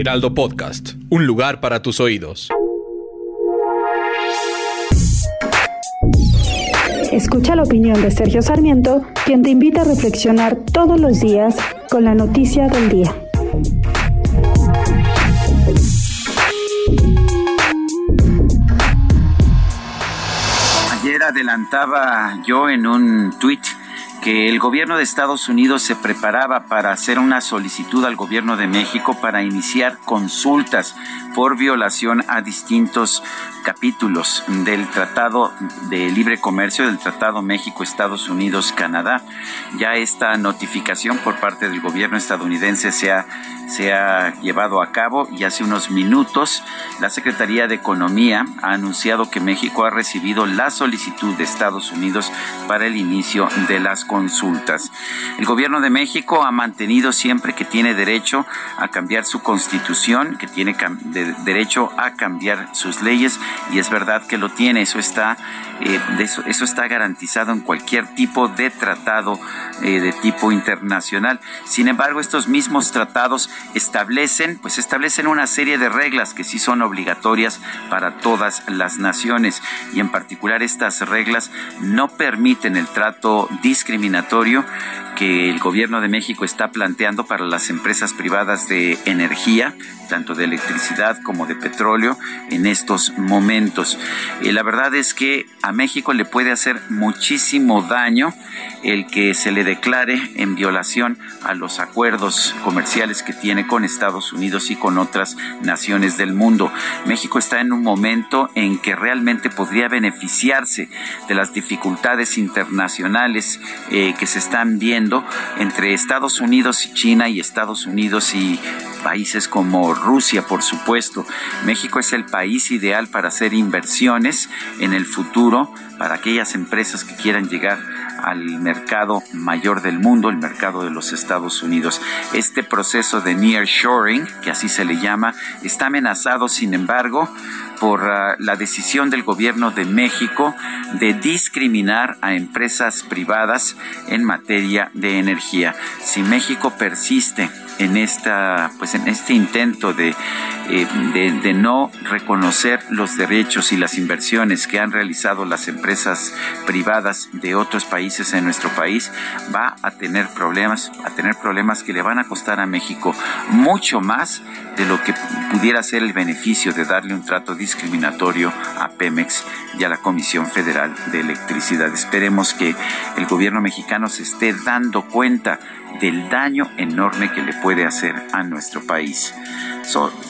Heraldo Podcast, un lugar para tus oídos. Escucha la opinión de Sergio Sarmiento, quien te invita a reflexionar todos los días con la noticia del día. Ayer adelantaba yo en un tuit que el gobierno de Estados Unidos se preparaba para hacer una solicitud al gobierno de México para iniciar consultas por violación a distintos capítulos del Tratado de Libre Comercio, del Tratado México-Estados Unidos-Canadá. Ya esta notificación por parte del gobierno estadounidense se ha, se ha llevado a cabo y hace unos minutos la Secretaría de Economía ha anunciado que México ha recibido la solicitud de Estados Unidos para el inicio de las consultas. El gobierno de México ha mantenido siempre que tiene derecho a cambiar su constitución, que tiene de derecho a cambiar sus leyes y es verdad que lo tiene, eso está, eh, eso, eso, está garantizado en cualquier tipo de tratado eh, de tipo internacional. Sin embargo, estos mismos tratados establecen, pues establecen una serie de reglas que sí son obligatorias para todas las naciones y en particular estas reglas no permiten el trato discriminatorio que el gobierno de México está planteando para las empresas privadas de energía, tanto de electricidad como de petróleo, en estos momentos. Eh, la verdad es que a México le puede hacer muchísimo daño el que se le declare en violación a los acuerdos comerciales que tiene con Estados Unidos y con otras naciones del mundo. México está en un momento en que realmente podría beneficiarse de las dificultades internacionales eh, que se están viendo entre Estados Unidos y China y Estados Unidos y países como Rusia, por supuesto. México es el país ideal para hacer inversiones en el futuro para aquellas empresas que quieran llegar al mercado mayor del mundo, el mercado de los Estados Unidos. Este proceso de nearshoring, que así se le llama, está amenazado, sin embargo, por uh, la decisión del gobierno de México de discriminar a empresas privadas en materia de energía. Si México persiste en esta pues en este intento de, eh, de, de, no reconocer los derechos y las inversiones que han realizado las empresas privadas de otros países en nuestro país va a tener problemas a tener problemas que le van a costar a México mucho más de lo que pudiera ser el beneficio de darle un trato discriminatorio a Pemex y a la Comisión Federal de Electricidad. Esperemos que el gobierno mexicano se esté dando cuenta del daño enorme que le puede hacer a nuestro país.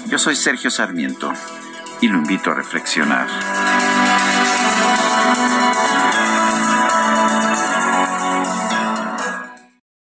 Yo soy Sergio Sarmiento y lo invito a reflexionar.